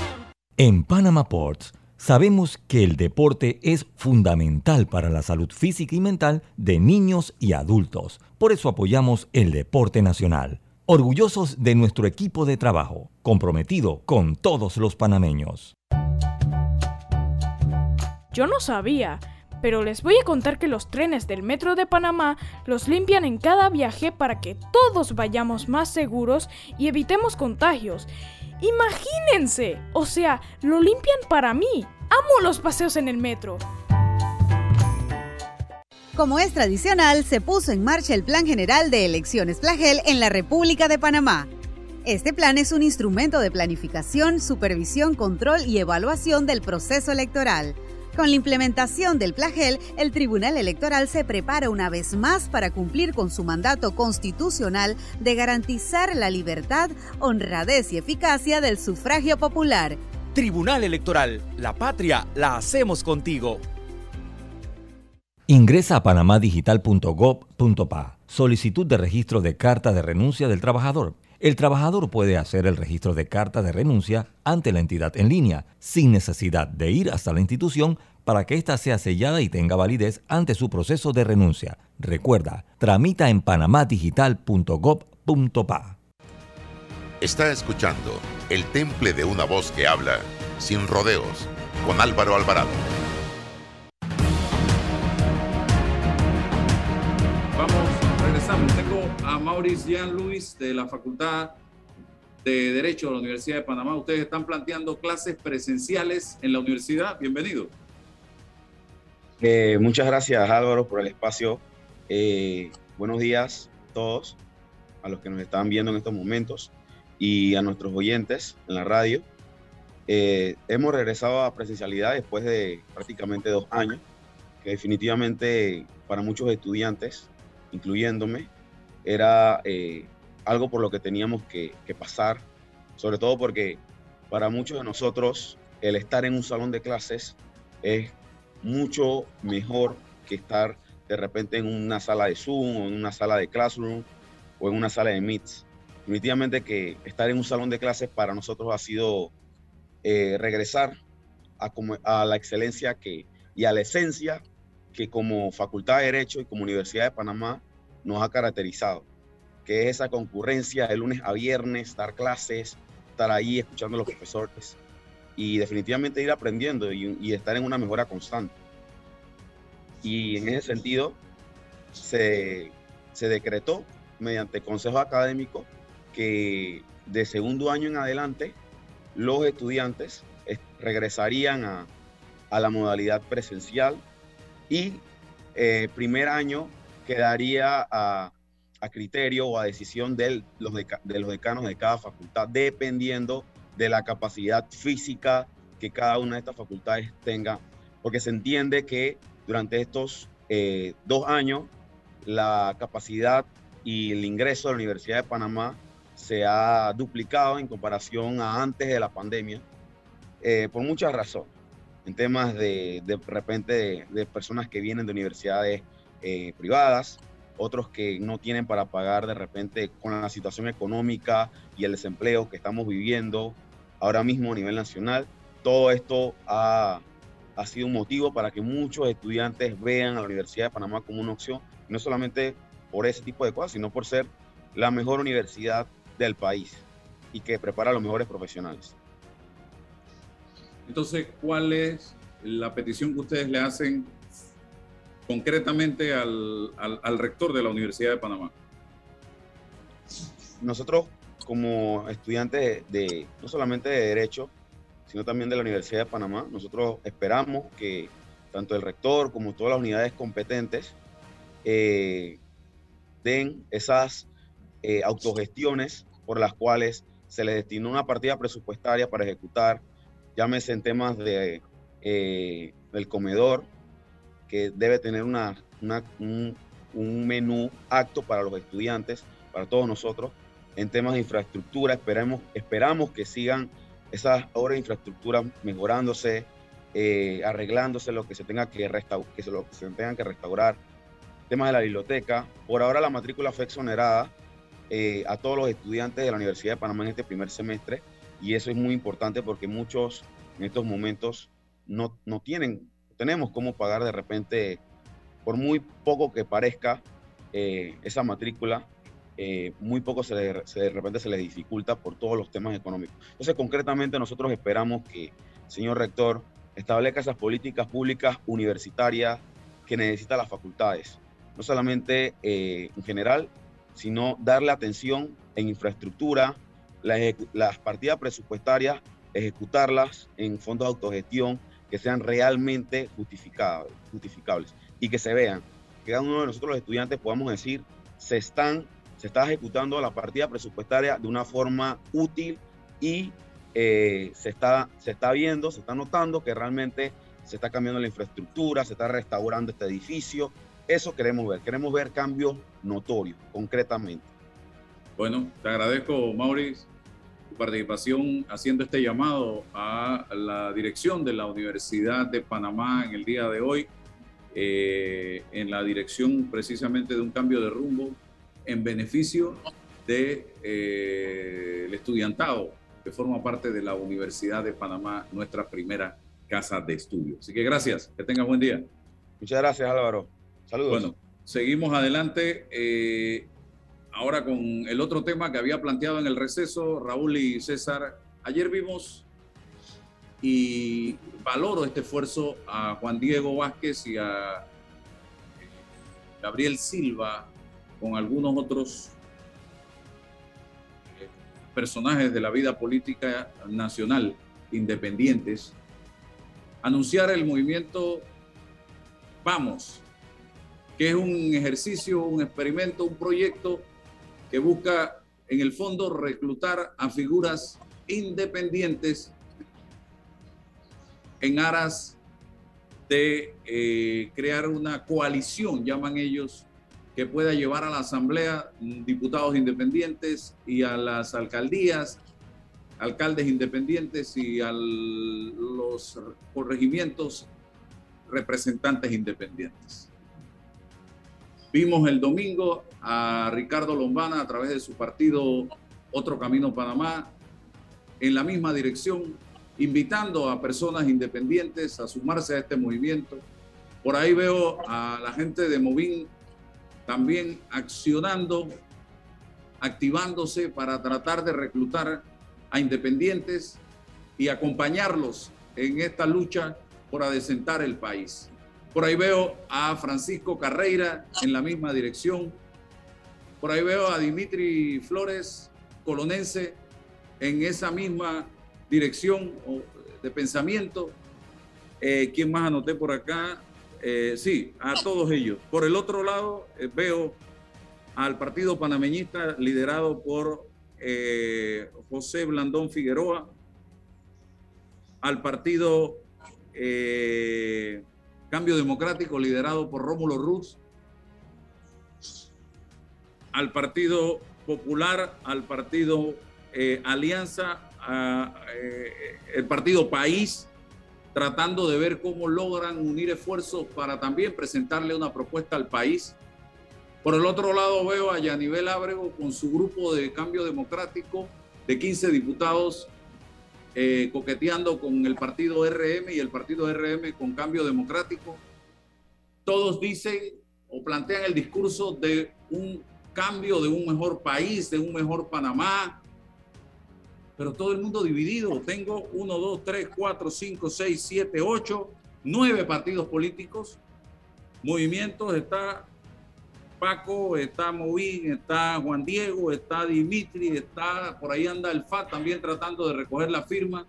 En Panama Ports sabemos que el deporte es fundamental para la salud física y mental de niños y adultos. Por eso apoyamos el deporte nacional. Orgullosos de nuestro equipo de trabajo, comprometido con todos los panameños. Yo no sabía, pero les voy a contar que los trenes del Metro de Panamá los limpian en cada viaje para que todos vayamos más seguros y evitemos contagios. Imagínense, o sea, lo limpian para mí. Amo los paseos en el metro. Como es tradicional, se puso en marcha el Plan General de Elecciones Plagel en la República de Panamá. Este plan es un instrumento de planificación, supervisión, control y evaluación del proceso electoral. Con la implementación del Plagel, el Tribunal Electoral se prepara una vez más para cumplir con su mandato constitucional de garantizar la libertad, honradez y eficacia del sufragio popular. Tribunal Electoral, la patria la hacemos contigo. Ingresa a panamadigital.gov.pa. Solicitud de registro de carta de renuncia del trabajador. El trabajador puede hacer el registro de carta de renuncia ante la entidad en línea, sin necesidad de ir hasta la institución para que ésta sea sellada y tenga validez ante su proceso de renuncia. Recuerda, tramita en panamadigital.gov.pa. Está escuchando El Temple de una voz que habla, sin rodeos, con Álvaro Alvarado. Regresamos. Tengo a Maurice Jean Luis de la Facultad de Derecho de la Universidad de Panamá. Ustedes están planteando clases presenciales en la universidad. Bienvenido. Eh, muchas gracias Álvaro por el espacio. Eh, buenos días a todos, a los que nos están viendo en estos momentos y a nuestros oyentes en la radio. Eh, hemos regresado a presencialidad después de prácticamente dos años, que definitivamente para muchos estudiantes, incluyéndome, era algo por lo que teníamos que, que pasar, sobre todo porque para muchos de nosotros el estar en un salón de clases es mucho mejor que estar de repente en una sala de Zoom o en una sala de Classroom o en una sala de Meets. Definitivamente que estar en un salón de clases para nosotros ha sido eh, regresar a, a, la excelencia que, y a la esencia que como Facultad de Derecho y como Universidad de Panamá nos ha caracterizado, que es esa concurrencia de lunes a viernes, dar clases, estar ahí escuchando a los profesores y definitivamente ir aprendiendo y, estar en una mejora constante. Y en ese sentido, se, se decretó mediante consejo académico que de segundo año en adelante los estudiantes regresarían a, a la modalidad presencial y eh, primer año quedaría a, a, criterio o a decisión de los, de los decanos de cada facultad, dependiendo de la capacidad física que cada una de estas facultades tenga, porque se entiende que durante estos eh, dos años la capacidad y el ingreso de la Universidad de Panamá se ha duplicado en comparación a antes de la pandemia, eh, por muchas razones, en temas de, de repente de, personas que vienen de universidades eh, privadas, otros que no tienen para pagar de repente con la situación económica y el desempleo que estamos viviendo ahora mismo a nivel nacional. Todo esto ha, ha sido un motivo para que muchos estudiantes vean a la Universidad de Panamá como una opción, no solamente por ese tipo de cosas, sino por ser la mejor universidad del país y que prepara a los mejores profesionales. Entonces, ¿cuál es la petición que ustedes le hacen concretamente al, rector de la Universidad de Panamá? Nosotros, como estudiantes de, no solamente de Derecho, sino también de la Universidad de Panamá, nosotros esperamos que tanto el rector como todas las unidades competentes eh, den esas eh, autogestiones por las cuales se le destinó una partida presupuestaria para ejecutar, llámese en temas de, eh, del comedor, que debe tener una, un, menú acto para los estudiantes, para todos nosotros, en temas de infraestructura. Esperamos, esperamos que sigan esas obras de infraestructura mejorándose, eh, arreglándose lo que se tenga que que se, lo que se tengan que restaurar. Temas de la biblioteca. Por ahora la matrícula fue exonerada eh, a todos los estudiantes de la Universidad de Panamá en este primer semestre y eso es muy importante porque muchos en estos momentos no, no tienen, tenemos cómo pagar de repente, por muy poco que parezca eh, esa matrícula, eh, muy poco se, de repente se les dificulta por todos los temas económicos. Entonces, concretamente nosotros esperamos que, señor rector, establezca esas políticas públicas universitarias que necesitan las facultades, no solamente en general, sino darle atención en infraestructura, las, partidas presupuestarias, ejecutarlas en fondos de autogestión que sean realmente justificables, justificables y que se vean, que cada uno de nosotros los estudiantes podamos decir, se, están, se está ejecutando la partida presupuestaria de una forma útil y eh, se, está, se está viendo, se está notando que realmente se está cambiando la infraestructura, se está restaurando este edificio, eso queremos ver, queremos ver cambios notorios, concretamente. Bueno, te agradezco, Maurice, tu participación haciendo este llamado a la dirección de la Universidad de Panamá en el día de hoy, eh, en la dirección precisamente de un cambio de rumbo en beneficio del de, eh, estudiantado que forma parte de la Universidad de Panamá, nuestra primera casa de estudio. Así que gracias, que tengas buen día. Muchas gracias, Álvaro. Bueno, seguimos adelante. Eh, ahora con el otro tema que había planteado en el receso, Raúl y César. Ayer vimos y valoro este esfuerzo a Juan Diego Vázquez y a eh, Gabriel Silva con algunos otros eh, personajes de la vida política nacional independientes, anunciar el movimiento Vamos, que es un ejercicio, un experimento, un proyecto que busca en el fondo reclutar a figuras independientes en aras de eh, crear una coalición, llaman ellos, que pueda llevar a la Asamblea diputados independientes y a las alcaldías alcaldes independientes y a los corregimientos representantes independientes. Vimos el domingo a Ricardo Lombana a través de su partido Otro Camino Panamá en la misma dirección, invitando a personas independientes a sumarse a este movimiento. Por ahí veo a la gente de Movin también accionando, activándose para tratar de reclutar a independientes y acompañarlos en esta lucha por adecentar el país. Por ahí veo a Francisco Carreira en la misma dirección. Por ahí veo a Dimitri Flores, colonense, en esa misma dirección de pensamiento. Eh, ¿Quién más anoté por acá? Eh, sí, a todos ellos. Por el otro lado, eh, veo al partido panameñista liderado por José Blandón Figueroa, al partido Cambio Democrático liderado por Rómulo Ruz, al partido Popular, al partido Alianza, el partido País, tratando de ver cómo logran unir esfuerzos para también presentarle una propuesta al país. Por el otro lado veo a Yanivel Ábrego con su grupo de cambio democrático de 15 diputados eh, coqueteando con el partido RM y el partido RM con cambio democrático. Todos dicen o plantean el discurso de un cambio, de un mejor país, de un mejor Panamá, pero todo el mundo dividido. Tengo uno, dos, tres, cuatro, cinco, seis, siete, ocho, nueve partidos políticos, movimientos, está Paco, está Movín, está Juan Diego, está Dimitri, está por ahí anda el FAT también tratando de recoger la firma.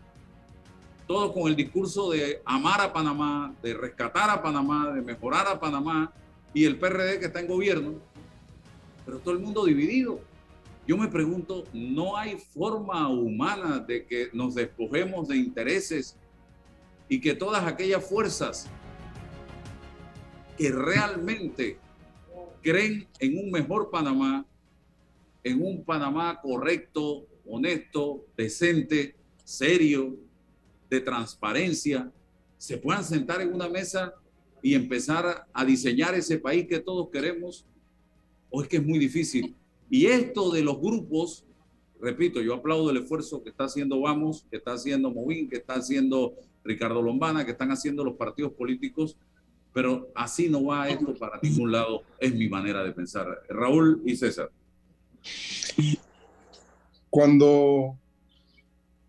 Todo con el discurso de amar a Panamá, de rescatar a Panamá, de mejorar a Panamá y el PRD que está en gobierno. Pero todo el mundo dividido. Yo me pregunto, ¿no hay forma humana de que nos despojemos de intereses y que todas aquellas fuerzas que realmente creen en un mejor Panamá, en un Panamá correcto, honesto, decente, serio, de transparencia, se puedan sentar en una mesa y empezar a diseñar ese país que todos queremos? ¿O es que es muy difícil? Y esto de los grupos, repito, yo aplaudo el esfuerzo que está haciendo Vamos, que está haciendo Movín, que está haciendo Ricardo Lombana, que están haciendo los partidos políticos, pero así no va esto para ningún lado, es mi manera de pensar. Raúl y César. Cuando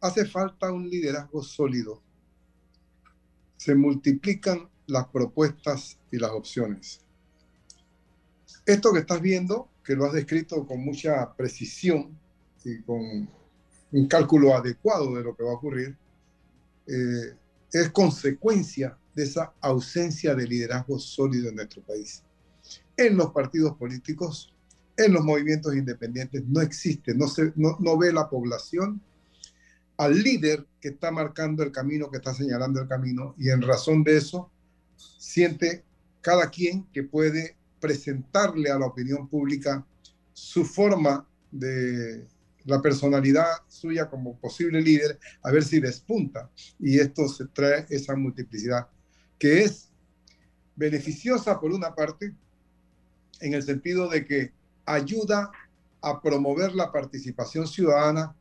hace falta un liderazgo sólido, se multiplican las propuestas y las opciones. Esto que estás viendo que lo has descrito con mucha precisión y con un cálculo adecuado de lo que va a ocurrir, eh, es consecuencia de esa ausencia de liderazgo sólido en nuestro país. En los partidos políticos, en los movimientos independientes, no existe, no, se, no, no ve la población al líder que está marcando el camino, que está señalando el camino, y en razón de eso, siente cada quien que puede presentarle a la opinión pública su forma de la personalidad suya como posible líder, a ver si despunta. Y esto se trae esa multiplicidad, que es beneficiosa por una parte, en el sentido de que ayuda a promover la participación ciudadana,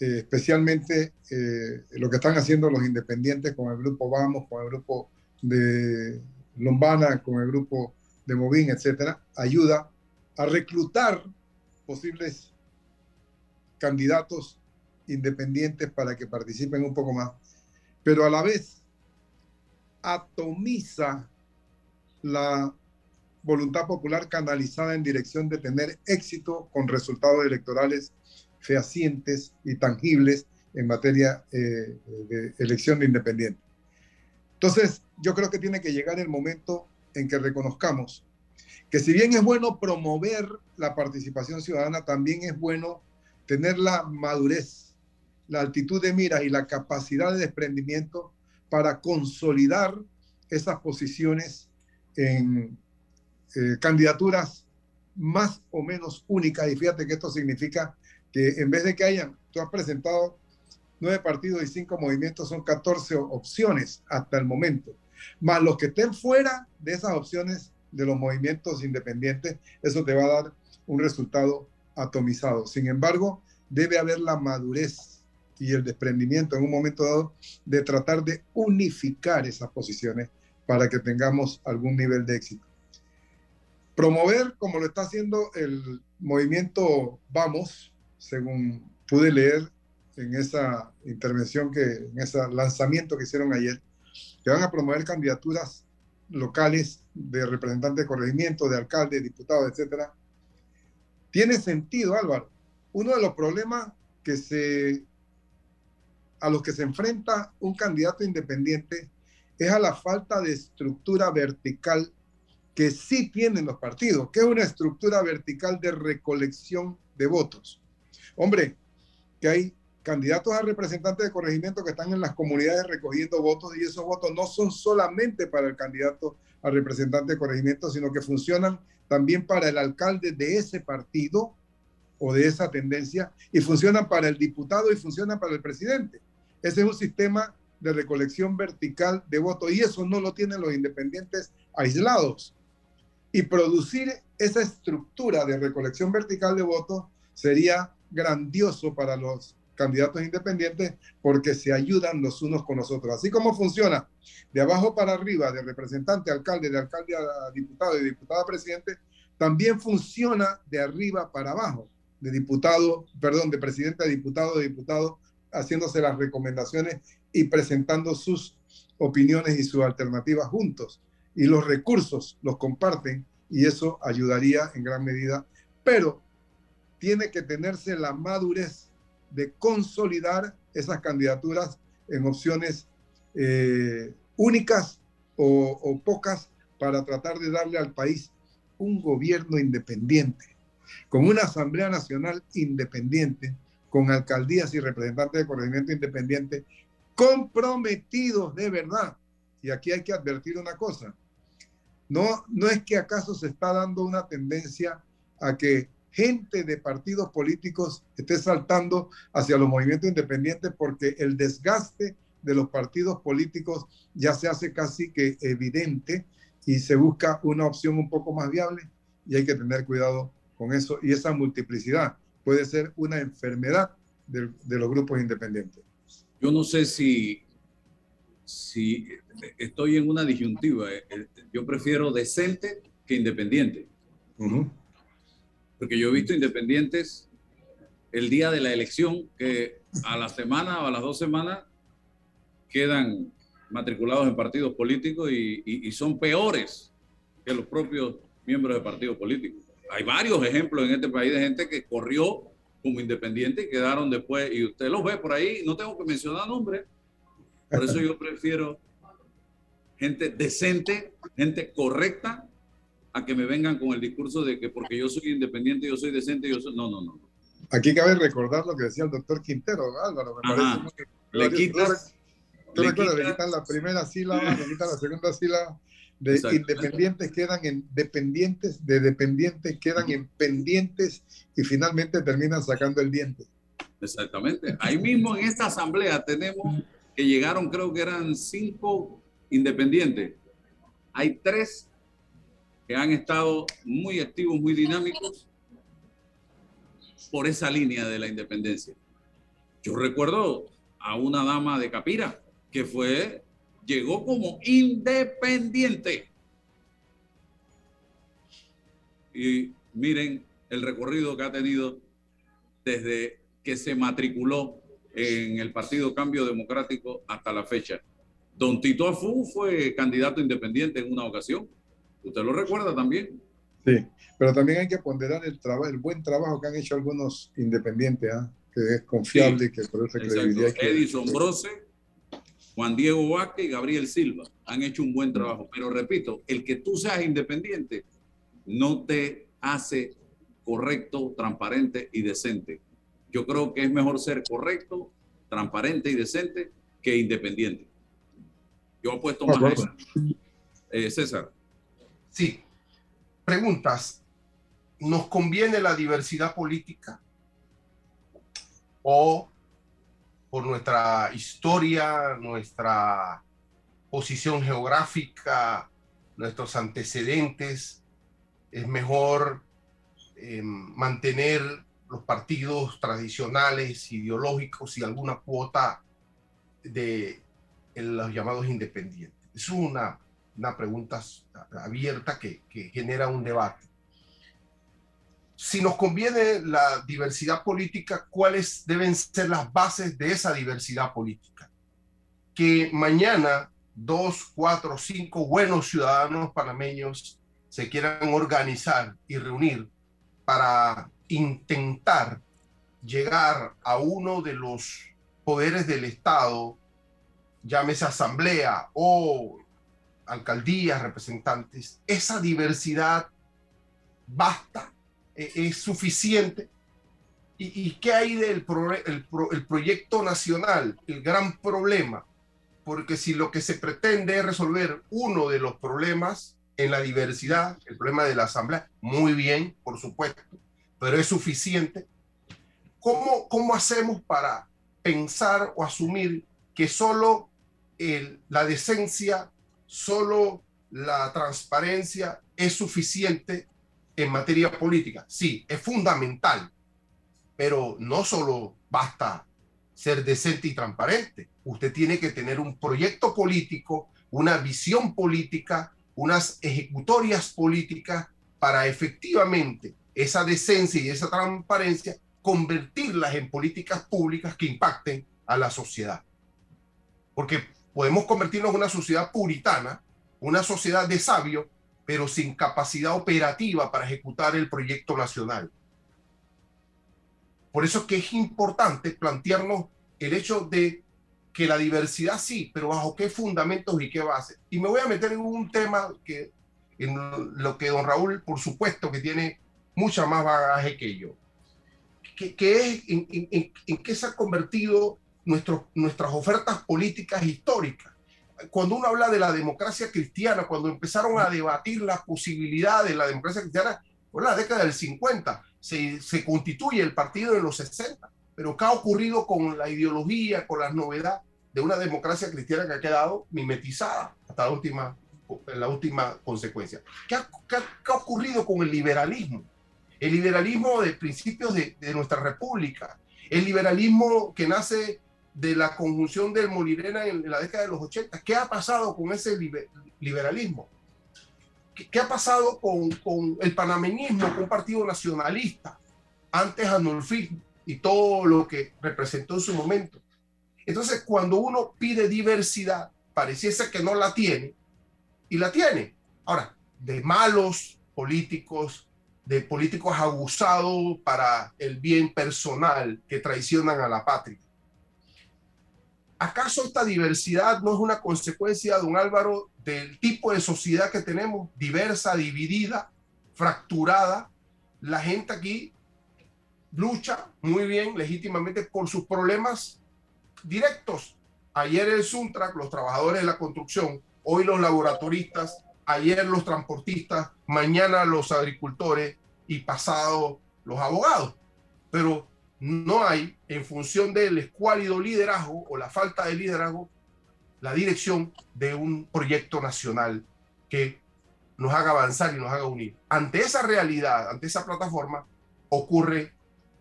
eh, especialmente eh, lo que están haciendo los independientes con el grupo Vamos, con el grupo de Lombana, con el grupo de Movín, etcétera, ayuda a reclutar posibles candidatos independientes para que participen un poco más, pero a la vez atomiza la voluntad popular canalizada en dirección de tener éxito con resultados electorales fehacientes y tangibles en materia eh, de elección de independiente. Entonces, yo creo que tiene que llegar el momento en que reconozcamos que si bien es bueno promover la participación ciudadana, también es bueno tener la madurez, la altitud de miras y la capacidad de desprendimiento para consolidar esas posiciones en eh, candidaturas más o menos únicas. Y fíjate que esto significa que en vez de que hayan, tú has presentado nueve partidos y cinco movimientos son 14 opciones hasta el momento. Más los que estén fuera de esas opciones de los movimientos independientes, eso te va a dar un resultado atomizado. Sin embargo, debe haber la madurez y el desprendimiento en un momento dado de tratar de unificar esas posiciones para que tengamos algún nivel de éxito. Promover, como lo está haciendo el movimiento Vamos, según pude leer en esa intervención, que, en ese lanzamiento que hicieron ayer, que van a promover candidaturas locales de representantes de corregimiento, de alcaldes, diputados, etcétera. Tiene sentido, Álvaro. Uno de los problemas que se, a los que se enfrenta un candidato independiente es a la falta de estructura vertical que sí tienen los partidos, que es una estructura vertical de recolección de votos. Hombre, que hay candidatos a representantes de corregimiento que están en las comunidades recogiendo votos y esos votos no son solamente para el candidato a representante de corregimiento, sino que funcionan también para el alcalde de ese partido o de esa tendencia y funcionan para el diputado y funcionan para el presidente. Ese es un sistema de recolección vertical de votos y eso no lo tienen los independientes aislados. Y producir esa estructura de recolección vertical de votos sería grandioso para los candidatos independientes porque se ayudan los unos con los otros. Así como funciona de abajo para arriba, de representante alcalde, de alcalde a diputado, de diputado a presidente, también funciona de arriba para abajo, de diputado, perdón, de presidente a diputado, de diputado, haciéndose las recomendaciones y presentando sus opiniones y sus alternativas juntos. Y los recursos los comparten y eso ayudaría en gran medida. Pero tiene que tenerse la madurez de consolidar esas candidaturas en opciones eh, únicas o, o pocas para tratar de darle al país un gobierno independiente, con una Asamblea Nacional independiente, con alcaldías y representantes de corregimiento independiente comprometidos de verdad. Y aquí hay que advertir una cosa. No, no es que acaso se está dando una tendencia a que gente de partidos políticos esté saltando hacia los movimientos independientes porque el desgaste de los partidos políticos ya se hace casi que evidente y se busca una opción un poco más viable y hay que tener cuidado con eso. Y esa multiplicidad puede ser una enfermedad de, de los grupos independientes. Yo no sé si, si estoy en una disyuntiva. Eh, eh, yo prefiero decente que independiente. Porque yo he visto independientes el día de la elección que a la semana o a las dos semanas quedan matriculados en partidos políticos y, y, son peores que los propios miembros de partidos políticos. Hay varios ejemplos en este país de gente que corrió como independiente y quedaron después, y usted los ve por ahí, no tengo que mencionar nombres, por eso yo prefiero gente decente, gente correcta, a que me vengan con el discurso de que porque yo soy independiente, yo soy decente, yo soy... No, no, no. Aquí cabe recordar lo que decía el doctor Quintero, Álvaro, me parece muy... Le quitas... ¿Tú le, recuerdas? le quitan la primera sílaba, le quitan la segunda sílaba, de independientes quedan en dependientes, de dependientes quedan en pendientes y finalmente terminan sacando el diente. Exactamente. Ahí mismo en esta asamblea tenemos que llegaron, creo que eran cinco independientes. Hay tres que han estado muy activos, muy dinámicos por esa línea de la independencia. Yo recuerdo a una dama de Capira que fue llegó como independiente. Y miren el recorrido que ha tenido desde que se matriculó en el Partido Cambio Democrático hasta la fecha. Don Tito Afú fue candidato independiente en una ocasión. ¿Usted lo recuerda también? Sí, pero también hay que ponderar el, el buen trabajo que han hecho algunos independientes, ¿ah? que es confiable y que por eso credibilidad. Edison Brose Juan Diego Vázquez y Gabriel Silva han hecho un buen trabajo. Pero repito, el que tú seas independiente no te hace correcto, transparente y decente. Yo creo que es mejor ser correcto, transparente y decente que independiente. Yo apuesto más a eso. Eh, César. Sí. Preguntas. ¿Nos conviene la diversidad política? ¿O nuestra historia, nuestra posición geográfica, nuestros antecedentes, es mejor eh, mantener los partidos tradicionales, ideológicos y alguna cuota de los llamados independientes. Es una, una pregunta abierta que genera un debate. Si nos conviene la diversidad política, ¿cuáles deben ser las bases de esa diversidad política? Que mañana dos, cuatro, cinco buenos ciudadanos panameños se quieran organizar y reunir para intentar llegar a uno de los poderes del Estado, llámese asamblea o alcaldías, representantes, esa diversidad basta, e, es suficiente. ¿Y, qué hay del el proyecto nacional? El gran problema porque si lo que se pretende es resolver uno de los problemas en la diversidad, el problema de la asamblea, muy bien, por supuesto, pero es suficiente. ¿Cómo, cómo hacemos para pensar o asumir que solo el, la decencia, solo la transparencia es suficiente en materia política? Sí, es fundamental, pero no solo basta ser decente y transparente. Usted tiene que tener un proyecto político, una visión política, unas ejecutorias políticas para efectivamente esa decencia y esa transparencia convertirlas en políticas públicas que impacten a la sociedad. Porque podemos convertirnos en una sociedad puritana, una sociedad de sabios, pero sin capacidad operativa para ejecutar el proyecto nacional. Por eso es que es importante plantearnos el hecho de que la diversidad sí, pero bajo qué fundamentos y qué bases. Y me voy a meter en un tema que en lo que don Raúl, por supuesto, que tiene mucha más bagaje que yo, que, es en, qué se han convertido nuestras ofertas políticas históricas. Cuando uno habla de la democracia cristiana, cuando empezaron a debatir las posibilidades de la democracia cristiana, fue en la década del 50 se, constituye el partido en los 60, pero ¿qué ha ocurrido con la ideología, con las novedades de una democracia cristiana que ha quedado mimetizada hasta la última, la última consecuencia? ¿Qué ha, ocurrido con el liberalismo? El liberalismo de principios de, nuestra república, el liberalismo que nace de la conjunción del Molirena en la década de los 80. ¿Qué ha pasado con ese liberalismo? ¿Qué, ha pasado con, el panameñismo, con un partido nacionalista, antes Anulfi y todo lo que representó en su momento? Entonces, cuando uno pide diversidad, pareciese que no la tiene, y la tiene. Ahora, de malos políticos, de políticos abusados para el bien personal que traicionan a la patria. ¿Acaso esta diversidad no es una consecuencia, don Álvaro, del tipo de sociedad que tenemos, diversa, dividida, fracturada? La gente aquí lucha muy bien, legítimamente, por sus problemas directos. Ayer el Suntrack, los trabajadores de la construcción, hoy los laboratoristas, ayer los transportistas, mañana los agricultores y pasado los abogados. Pero no hay, en función del escuálido liderazgo o la falta de liderazgo, la dirección de un proyecto nacional que nos haga avanzar y nos haga unir. Ante esa realidad, ante esa plataforma, ocurre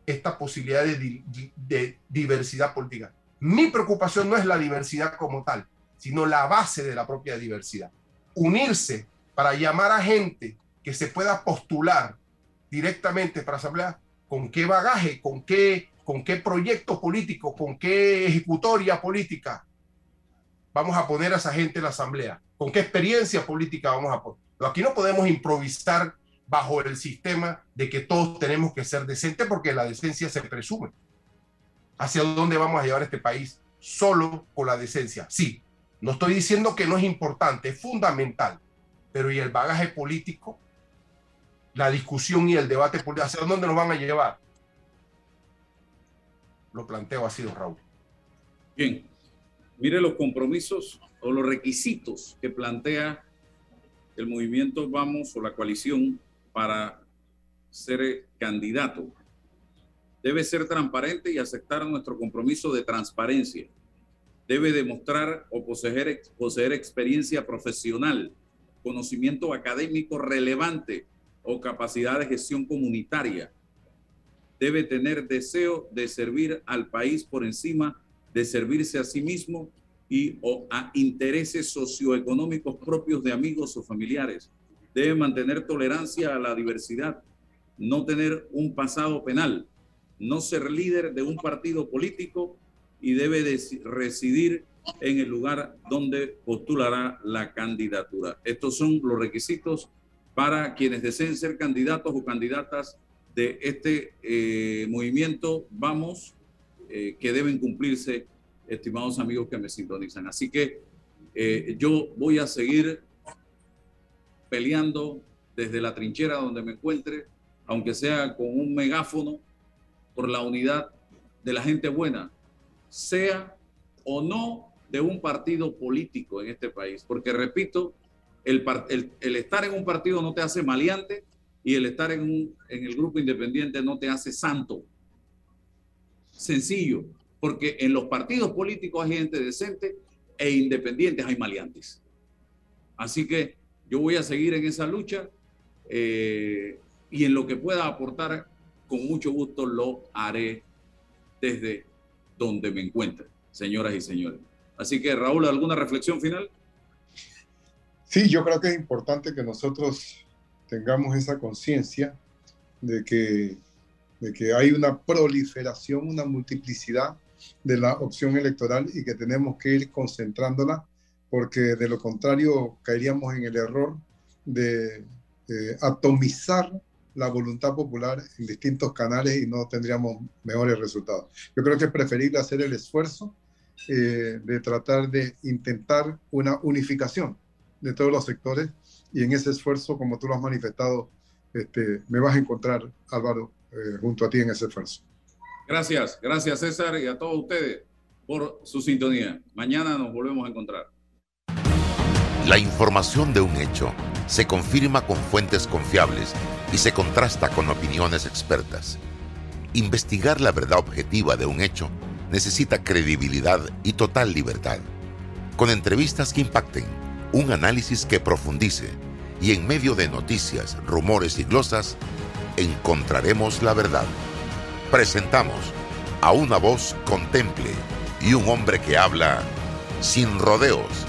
esta posibilidad de, diversidad política. Mi preocupación no es la diversidad como tal, sino la base de la propia diversidad. Unirse para llamar a gente que se pueda postular directamente para asamblea con qué bagaje, con qué, con qué proyecto político, con qué ejecutoria política vamos a poner a esa gente en la asamblea, con qué experiencia política vamos a poner. Aquí no podemos improvisar bajo el sistema de que todos tenemos que ser decentes porque la decencia se presume. ¿Hacia dónde vamos a llevar este país? Solo con la decencia. Sí, no estoy diciendo que no es importante, es fundamental, pero ¿y el bagaje político? La discusión y el debate político, hacia dónde nos van a llevar. Lo planteo así, don Raúl. Bien, mire los compromisos o los requisitos que plantea el movimiento Vamos o la coalición para ser candidato. debe ser transparente y aceptar nuestro compromiso de transparencia. Debe demostrar o poseer, poseer experiencia profesional, conocimiento académico relevante o capacidad de gestión comunitaria. Debe tener deseo de servir al país por encima de servirse a sí mismo y o a intereses socioeconómicos propios de amigos o familiares. Debe mantener tolerancia a la diversidad, no tener un pasado penal, no ser líder de un partido político y debe de residir en el lugar donde postulará la candidatura. Estos son los requisitos para quienes deseen ser candidatos o candidatas de este eh, movimiento Vamos, eh, que deben cumplirse estimados amigos que me sintonizan. Así que eh, yo voy a seguir peleando desde la trinchera donde me encuentre, aunque sea con un megáfono, por la unidad de la gente buena, sea o no de un partido político en este país. Porque repito, el, estar en un partido no te hace maleante y el estar en el grupo independiente no te hace santo. Sencillo porque en los partidos políticos hay gente decente e independientes hay maleantes. Así que yo voy a seguir en esa lucha eh, y en lo que pueda aportar, con mucho gusto lo haré desde donde me encuentre, señoras y señores. Así que Raúl, ¿alguna reflexión final? Sí, yo creo que es importante que nosotros tengamos esa conciencia de que, de que hay una proliferación, una multiplicidad de la opción electoral y que tenemos que ir concentrándola porque de lo contrario caeríamos en el error de atomizar la voluntad popular en distintos canales y no tendríamos mejores resultados. Yo creo que es preferible hacer el esfuerzo eh, de tratar de intentar una unificación de todos los sectores y en ese esfuerzo, como tú lo has manifestado, este, me vas a encontrar, Álvaro, eh, junto a ti en ese esfuerzo. Gracias, gracias César y a todos ustedes por su sintonía. Mañana nos volvemos a encontrar. La información de un hecho se confirma con fuentes confiables y se contrasta con opiniones expertas. Investigar la verdad objetiva de un hecho necesita credibilidad y total libertad. Con entrevistas que impacten, un análisis que profundice y en medio de noticias, rumores y glosas, encontraremos la verdad. Presentamos a una voz contemple y un hombre que habla sin rodeos